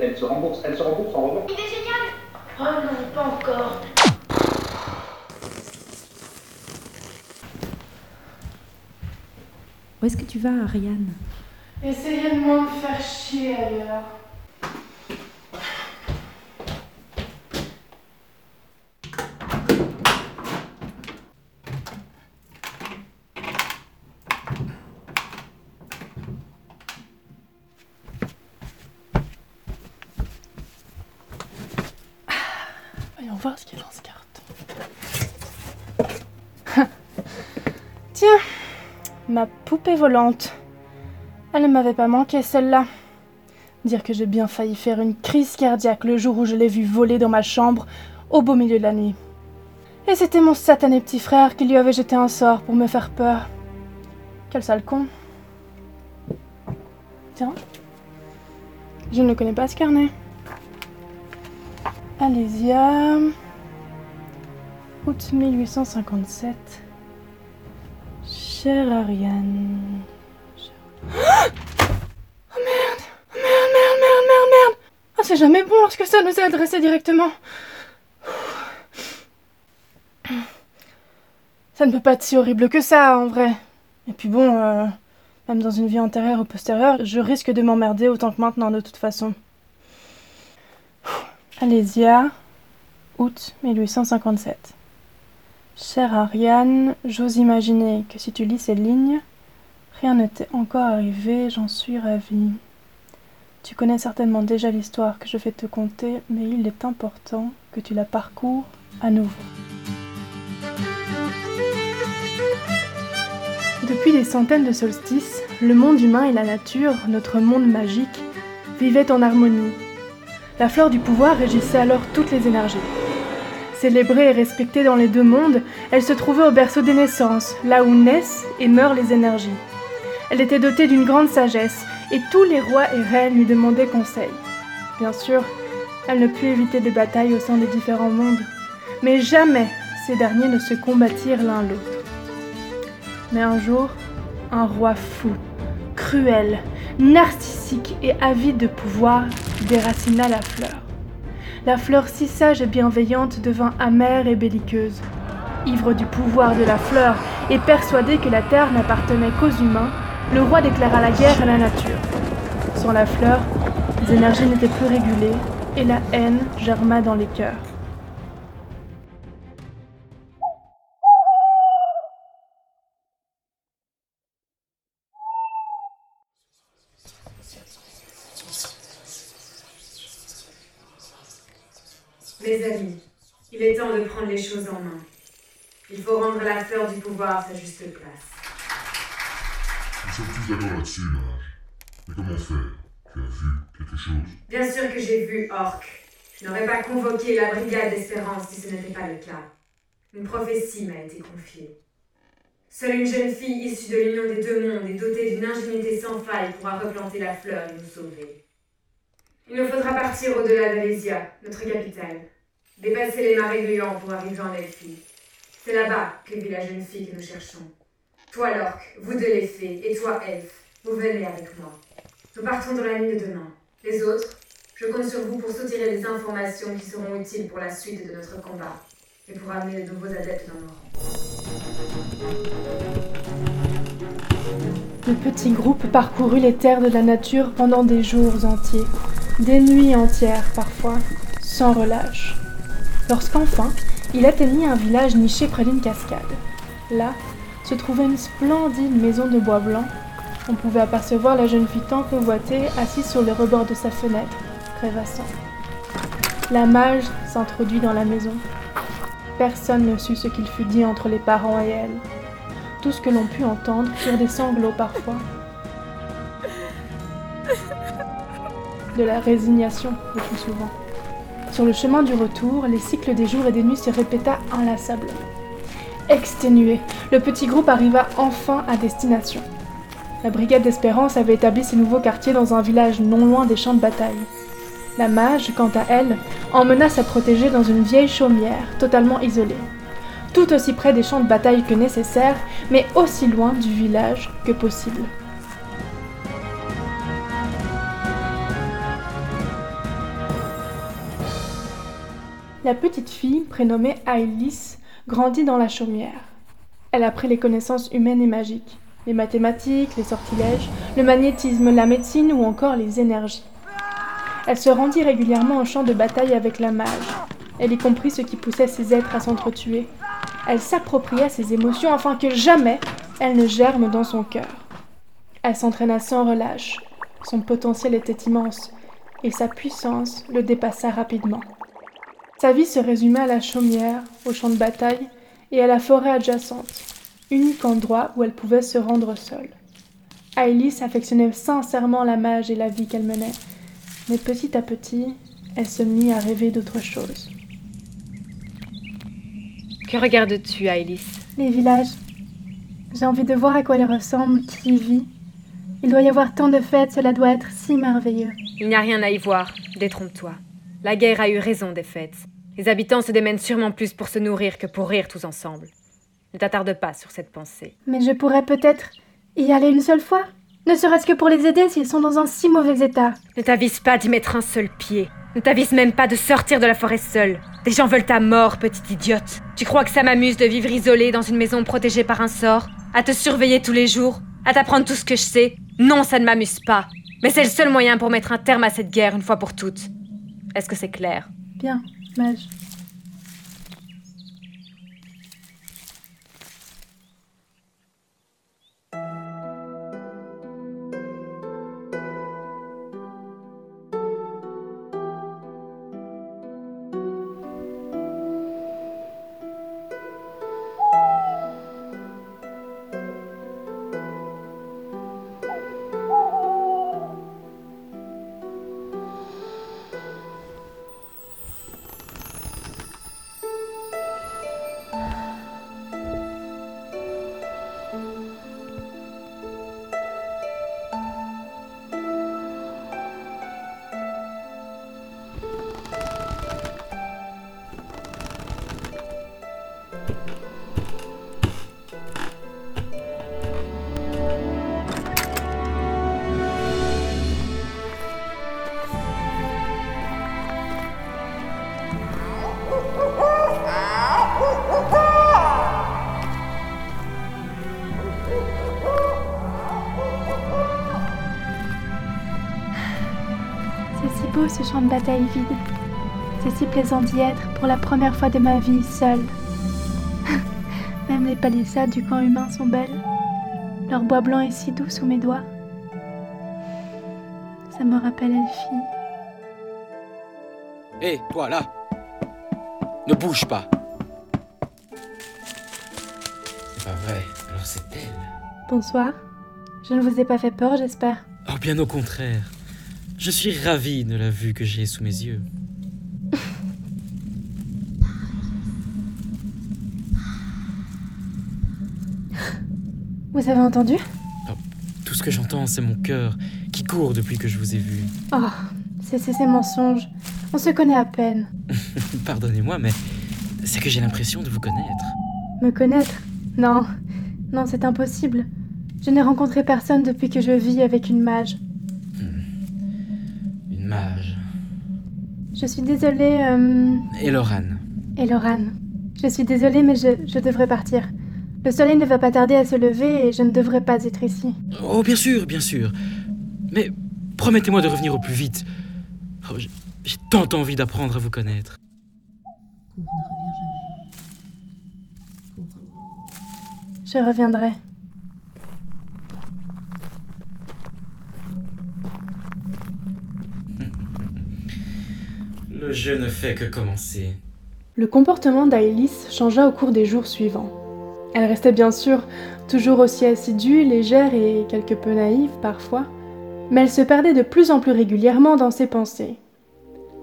Elle se rembourse, elle se rembourse en revanche. Il est génial Oh non, pas encore. Où est-ce que tu vas, Ariane? Essayez de moins me faire chier ailleurs. Voyons voir ce qu'il y a dans ce carton. Tiens, ma poupée volante. Elle ne m'avait pas manqué celle-là. Dire que j'ai bien failli faire une crise cardiaque le jour où je l'ai vue voler dans ma chambre au beau milieu de la nuit. Et c'était mon satané petit frère qui lui avait jeté un sort pour me faire peur. Quel sale con. Tiens. Je ne connais pas ce carnet. Alésia. Août 1857. Chère Ariane. Oh merde Oh merde, merde, merde, merde, merde Ah, c'est jamais bon lorsque ça nous est adressé directement. Ça ne peut pas être si horrible que ça, en vrai. Et puis bon, euh, même dans une vie antérieure ou postérieure, je risque de m'emmerder autant que maintenant, de toute façon. Alésia, août 1857. Chère Ariane, j'ose imaginer que si tu lis ces lignes, rien ne t'est encore arrivé, j'en suis ravie. Tu connais certainement déjà l'histoire que je vais te conter, mais il est important que tu la parcours à nouveau. Depuis des centaines de solstices, le monde humain et la nature, notre monde magique, vivaient en harmonie. La fleur du pouvoir régissait alors toutes les énergies. Célébrée et respectée dans les deux mondes, elle se trouvait au berceau des naissances, là où naissent et meurent les énergies. Elle était dotée d'une grande sagesse, et tous les rois et reines lui demandaient conseil. Bien sûr, elle ne put éviter des batailles au sein des différents mondes, mais jamais ces derniers ne se combattirent l'un l'autre. Mais un jour, un roi fou, cruel, narcissique et avide de pouvoir déracina la fleur. La fleur si sage et bienveillante devint amère et belliqueuse. Ivre du pouvoir de la fleur et persuadé que la terre n'appartenait qu'aux humains, le roi déclara la guerre à la nature. Sans la fleur, les énergies n'étaient plus régulées et la haine germa dans les cœurs. Mes amis, il est temps de prendre les choses en main. Il faut rendre la fleur du pouvoir sa juste place. Nous sommes tous d'accord là-dessus, mage. Mais comment faire? Tu as vu quelque chose? Bien sûr que j'ai vu Orc. Je n'aurais pas convoqué la brigade d'espérance si ce n'était pas le cas. Une prophétie m'a été confiée. Seule une jeune fille issue de l'union des deux mondes et dotée d'une ingénuité sans faille pourra replanter la fleur et nous sauver. Il nous faudra partir au-delà d'Alésia, notre capitale. Dépasser les marais gluants pour arriver en Elfie. C'est là-bas que vit la jeune fille que nous cherchons. Toi, l'orque, vous deux les fées, et toi, elfe, vous venez avec moi. Nous partons dans la nuit de demain. Les autres, je compte sur vous pour soutirer des informations qui seront utiles pour la suite de notre combat et pour amener de nouveaux adeptes dans nos rangs. Le petit groupe parcourut les terres de la nature pendant des jours entiers, des nuits entières parfois, sans relâche. Lorsqu'enfin, il atteignit un village niché près d'une cascade. Là, se trouvait une splendide maison de bois blanc. On pouvait apercevoir la jeune fille tant convoitée assise sur le rebord de sa fenêtre, rêvassant. La mage s'introduit dans la maison. Personne ne sut ce qu'il fut dit entre les parents et elle. Tout ce que l'on put entendre furent des sanglots parfois. De la résignation le plus souvent. Sur le chemin du retour, les cycles des jours et des nuits se répéta inlassablement. Exténué, le petit groupe arriva enfin à destination. La brigade d'Espérance avait établi ses nouveaux quartiers dans un village non loin des champs de bataille. La mage, quant à elle, emmena sa protégée dans une vieille chaumière, totalement isolée. tout aussi près des champs de bataille que nécessaire, mais aussi loin du village que possible. La petite fille, prénommée Ailis, grandit dans la chaumière. Elle apprit les connaissances humaines et magiques, les mathématiques, les sortilèges, le magnétisme, la médecine ou encore les énergies. Elle se rendit régulièrement au champ de bataille avec la mage. Elle y comprit ce qui poussait ces êtres à s'entretuer. Elle s'appropria ses émotions afin que jamais elles ne germent dans son cœur. Elle s'entraîna sans relâche. Son potentiel était immense et sa puissance le dépassa rapidement. Sa vie se résumait à la chaumière, au champ de bataille et à la forêt adjacente, unique endroit où elle pouvait se rendre seule. Ailis affectionnait sincèrement la mage et la vie qu'elle menait, mais petit à petit, elle se mit à rêver d'autre chose. Que regardes-tu, Ailis Les villages. J'ai envie de voir à quoi ils ressemblent, qui y vit. Il doit y avoir tant de fêtes, cela doit être si merveilleux. Il n'y a rien à y voir, détrompe-toi. La guerre a eu raison des fêtes. Les habitants se démènent sûrement plus pour se nourrir que pour rire tous ensemble. Ne t'attarde pas sur cette pensée. Mais je pourrais peut-être y aller une seule fois Ne serait-ce que pour les aider s'ils sont dans un si mauvais état. Ne t'avise pas d'y mettre un seul pied. Ne t'avise même pas de sortir de la forêt seule. Des gens veulent ta mort, petite idiote. Tu crois que ça m'amuse de vivre isolée dans une maison protégée par un sort À te surveiller tous les jours À t'apprendre tout ce que je sais? Non, ça ne m'amuse pas. Mais c'est le seul moyen pour mettre un terme à cette guerre une fois pour toutes. Est-ce que c'est clair? Bien, mage. C'est si beau ce champ de bataille vide. C'est si plaisant d'y être pour la première fois de ma vie seule. Les palissades du camp humain sont belles. Leur bois blanc est si doux sous mes doigts. Ça me rappelle Elfie. Hé, toi là Ne bouge pas C'est pas vrai, alors c'est elle. Bonsoir. Je ne vous ai pas fait peur, j'espère. Oh, bien au contraire. Je suis ravi de la vue que j'ai sous mes yeux. Vous avez entendu? Tout ce que j'entends, c'est mon cœur qui court depuis que je vous ai vu. Oh, c'est ces mensonges. On se connaît à peine. Pardonnez-moi, mais c'est que j'ai l'impression de vous connaître. Me connaître? Non, non, c'est impossible. Je n'ai rencontré personne depuis que je vis avec une mage. Une mage. Je suis désolée, euh... Et Lorane. Eloran. Je suis désolée, mais je, je devrais partir. Le soleil ne va pas tarder à se lever et je ne devrais pas être ici. Oh, bien sûr, bien sûr. Mais promettez-moi de revenir au plus vite. Oh, j'ai- j'ai tant envie d'apprendre à vous connaître. Je reviendrai. Le jeu ne fait que commencer. Le comportement d'Ailis changea au cours des jours suivants. Elle restait bien sûr toujours aussi assidue, légère et quelque peu naïve parfois, mais elle se perdait de plus en plus régulièrement dans ses pensées.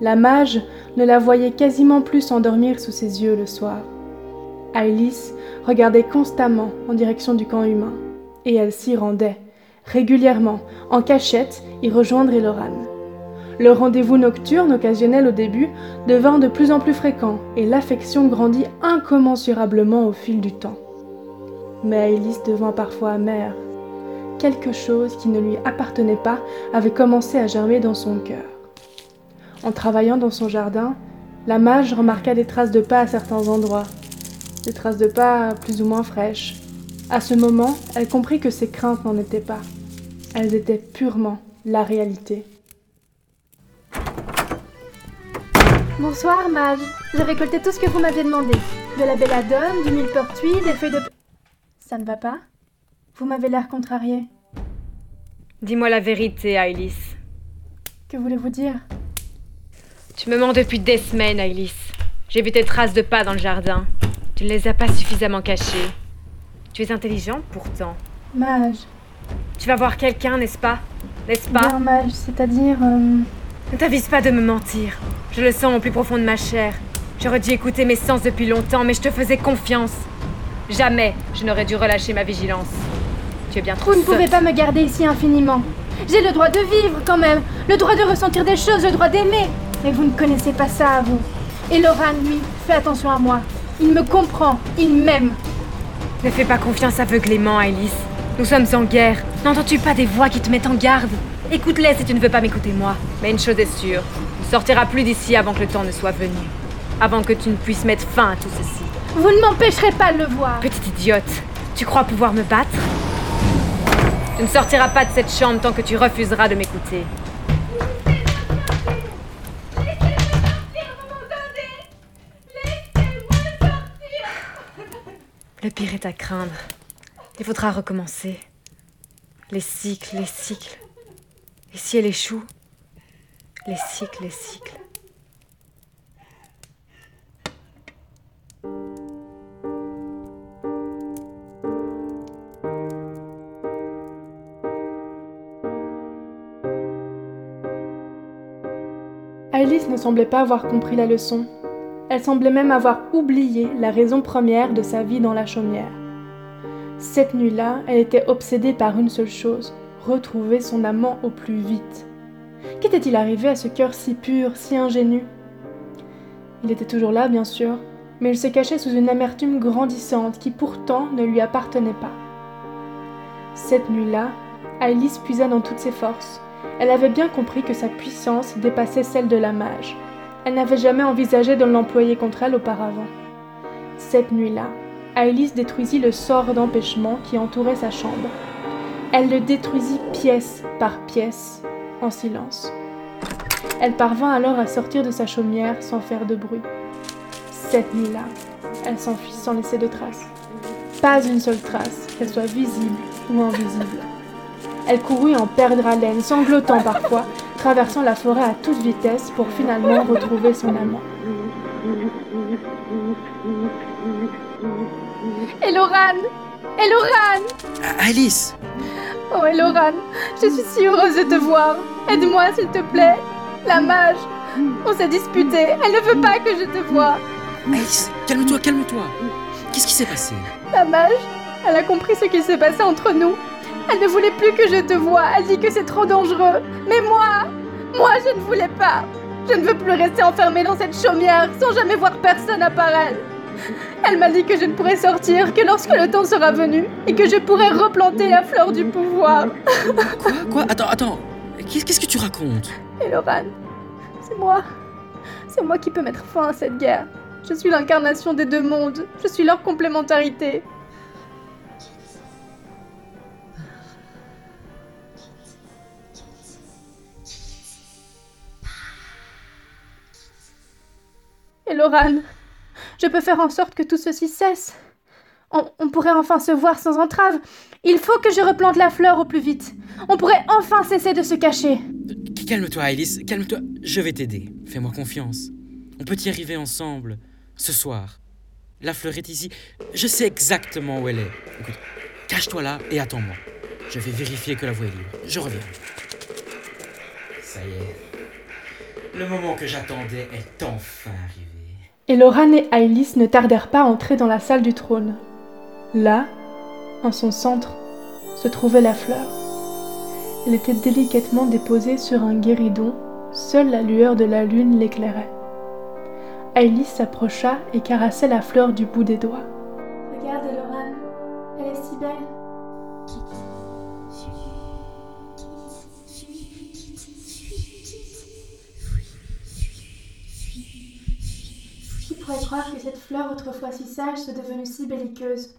La mage ne la voyait quasiment plus s'endormir sous ses yeux le soir. Ailis regardait constamment en direction du camp humain, et elle s'y rendait, régulièrement, en cachette, y rejoindre Eloran. Le rendez-vous nocturne, occasionnel au début, devint de plus en plus fréquent et l'affection grandit incommensurablement au fil du temps. Mais Alice devint parfois amère. Quelque chose qui ne lui appartenait pas avait commencé à germer dans son cœur. En travaillant dans son jardin, la mage remarqua des traces de pas à certains endroits, des traces de pas plus ou moins fraîches. À ce moment, elle comprit que ses craintes n'en étaient pas. Elles étaient purement la réalité. Bonsoir, mage. J'ai récolté tout ce que vous m'aviez demandé. De la belladone, du millepertuis, des feuilles de... Ça ne va pas? Vous m'avez l'air contrarié. Dis-moi la vérité, Ailis. Que voulez-vous dire? Tu me mens depuis des semaines, Ailis. J'ai vu tes traces de pas dans le jardin. Tu ne les as pas suffisamment cachées. Tu es intelligente pourtant. Mage. Tu vas voir quelqu'un, n'est-ce pas? N'est-ce pas? Bien, mage, c'est-à-dire... euh, Ne t'avise pas de me mentir. Je le sens au plus profond de ma chair. J'aurais dû écouter mes sens depuis longtemps, mais je te faisais confiance. Jamais je n'aurais dû relâcher ma vigilance. Tu es bien trop Vous ne sotte. pouvez pas me garder ici infiniment. J'ai le droit de vivre quand même, le droit de ressentir des choses, le droit d'aimer. Mais vous ne connaissez pas ça à vous. Et Loran, lui, fait attention à moi. Il me comprend, il m'aime. Ne fais pas confiance aveuglément, Alice. Nous sommes en guerre. N'entends-tu pas des voix qui te mettent en garde? Écoute-les si tu ne veux pas m'écouter moi. Mais une chose est sûre, tu ne sortiras plus d'ici avant que le temps ne soit venu. Avant que tu ne puisses mettre fin à tout ceci. Vous ne m'empêcherez pas de le voir. Petite idiote, tu crois pouvoir me battre? Tu ne sortiras pas de cette chambre tant que tu refuseras de m'écouter. Le pire est à craindre. Il faudra recommencer. Les cycles, les cycles. Et si elle échoue? Les cycles, les cycles. Semblait pas avoir compris la leçon. Elle semblait même avoir oublié la raison première de sa vie dans la chaumière. Cette nuit-là, elle était obsédée par une seule chose, retrouver son amant au plus vite. Qu'était-il arrivé à ce cœur si pur, si ingénu? Il était toujours là, bien sûr, mais il se cachait sous une amertume grandissante qui pourtant ne lui appartenait pas. Cette nuit-là, Alice puisa dans toutes ses forces. Elle avait bien compris que sa puissance dépassait celle de la mage. Elle n'avait jamais envisagé de l'employer contre elle auparavant. Cette nuit-là, Alice détruisit le sort d'empêchement qui entourait sa chambre. Elle le détruisit pièce par pièce, en silence. Elle parvint alors à sortir de sa chaumière sans faire de bruit. Cette nuit-là, elle s'enfuit sans laisser de traces. Pas une seule trace, qu'elle soit visible ou invisible. Elle courut en perdre haleine, sanglotant parfois, traversant la forêt à toute vitesse pour finalement retrouver son amant. Eloran Eloran Alice Oh Eloran, je suis si heureuse de te voir. Aide-moi s'il te plaît. La mage, on s'est disputé. Elle ne veut pas que je te voie. Alice, calme-toi, calme-toi. Qu'est-ce qui s'est passé? La mage, elle a compris ce qui s'est passé entre nous. Elle ne voulait plus que je te voie. Elle dit que c'est trop dangereux. Mais moi, moi, je ne voulais pas. Je ne veux plus rester enfermée dans cette chaumière sans jamais voir personne à part elle. Elle m'a dit que je ne pourrais sortir que lorsque le temps sera venu et que je pourrais replanter la fleur du pouvoir. Quoi Quoi? Attends, attends. Qu'est- Qu'est-ce que tu racontes? Et Loran, c'est moi. C'est moi qui peux mettre fin à cette guerre. Je suis l'incarnation des deux mondes. Je suis leur complémentarité. Et Loran, je peux faire en sorte que tout ceci cesse. On, on pourrait enfin se voir sans entrave. Il faut que je replante la fleur au plus vite. On pourrait enfin cesser de se cacher. Calme-toi, Alice, calme-toi. Je vais t'aider. Fais-moi confiance. On peut y arriver ensemble. Ce soir. La fleur est ici. Je sais exactement où elle est. Écoute, cache-toi là et attends-moi. Je vais vérifier que la voie est libre. Je reviens. Ça y est. Le moment que j'attendais est enfin arrivé. Et Loran et Ailis ne tardèrent pas à entrer dans la salle du trône. Là, en son centre, se trouvait la fleur. Elle était délicatement déposée sur un guéridon Seule la lueur de la lune l'éclairait. Ailis s'approcha et caressait la fleur du bout des doigts. Autrefois si sage soit devenue si belliqueuse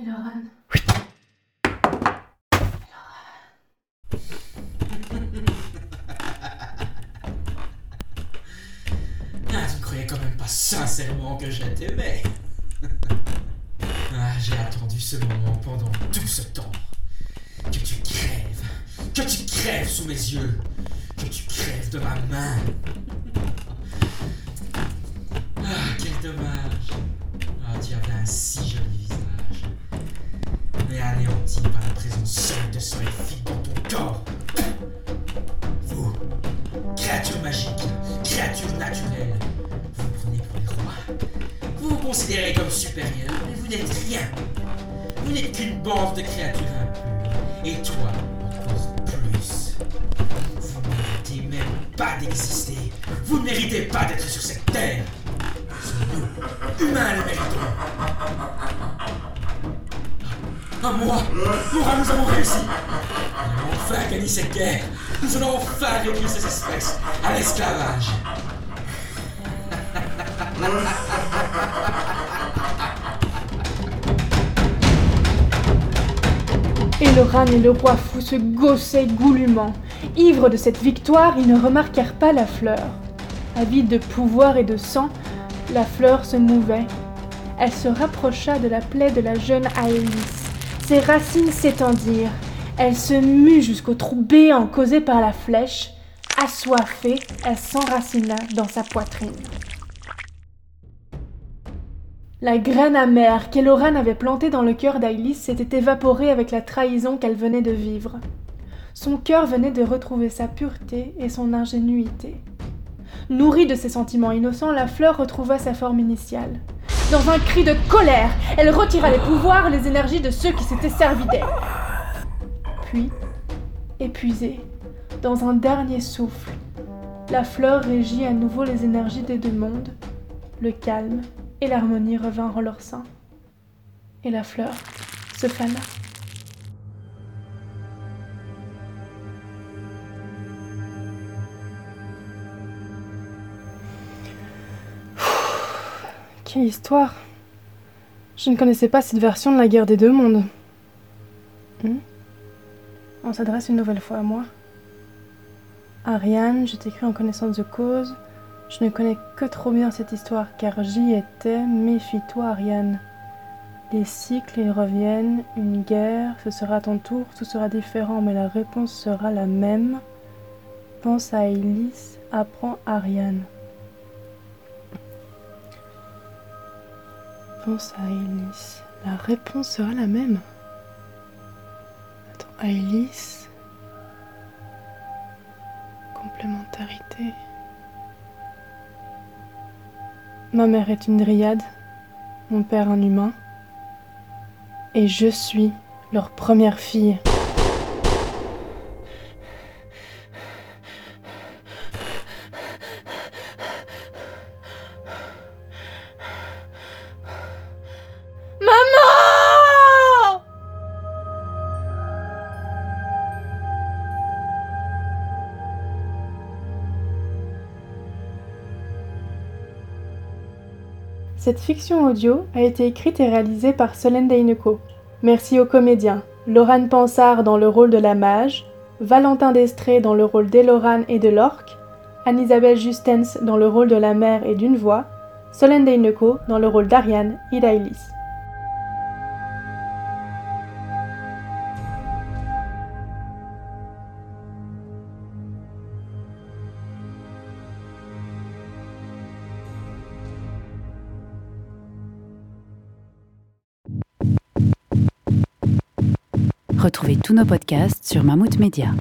Et Loran Ah, tu croyais quand même pas sincèrement que je t'aimais. ah, j'ai attendu ce moment pendant tout ce temps. Que tu crèves. Que tu crèves sous mes yeux. Que tu crèves de ma main. Dommage. Ah, tu avais un si joli visage. Mais anéanti par la présence seule de ce elfique dans ton corps. Vous, créatures magiques, créatures naturelles, vous vous prenez pour les rois. Vous vous considérez comme supérieurs, mais vous n'êtes rien. Vous n'êtes qu'une bande de créatures impures. Et toi, encore plus. Vous ne méritez même pas d'exister. Vous ne méritez pas d'être sur cette terre. Humains, le méritons. À moi nous avons réussi Nous allons enfin gagner cette guerre Nous allons enfin réduire ces espèces à l'esclavage Et Loran et le roi fou se gaussaient goulûment. Ivres de cette victoire, ils ne remarquèrent pas la fleur. Avide de pouvoir et de sang, la fleur se mouvait. Elle se rapprocha de la plaie de la jeune Aélis. Ses racines s'étendirent. Elle se mut jusqu'au trou béant causé par la flèche. Assoiffée, elle s'enracina dans sa poitrine. La graine amère qu'Eloran avait plantée dans le cœur d'Ailis s'était évaporée avec la trahison qu'elle venait de vivre. Son cœur venait de retrouver sa pureté et son ingénuité. Nourrie de ses sentiments innocents, la fleur retrouva sa forme initiale. Dans un cri de colère, elle retira les pouvoirs, les énergies de ceux qui s'étaient servis d'elle. Puis, épuisée, dans un dernier souffle, la fleur régit à nouveau les énergies des deux mondes. Le calme et l'harmonie revinrent en leur sein. Et la fleur se fana. Quelle histoire Je ne connaissais pas cette version de la guerre des deux mondes. Hmm? On s'adresse une nouvelle fois à moi. Ariane, je t'écris en connaissance de cause. Je ne connais que trop bien cette histoire, car j'y étais. Méfie-toi, Ariane. Les cycles, ils reviennent. Une guerre, ce sera ton tour, tout sera différent, mais la réponse sera la même. Pense à Elise, apprends Ariane. Pense à. La réponse sera la même. Attends, Alice. Complémentarité. Ma mère est une dryade, mon père un humain, et je suis leur première fille. Cette fiction audio a été écrite et réalisée par Solène Deineko. Merci aux comédiens Laurane Pansard dans le rôle de la mage, Valentin Destré dans le rôle d'Eloran et de l'orque, Anne-Isabelle Justens dans le rôle de la mère et d'une voix, Solène Deineko dans le rôle d'Ariane et d'Ailis. Tous nos podcasts sur Mammouth Media.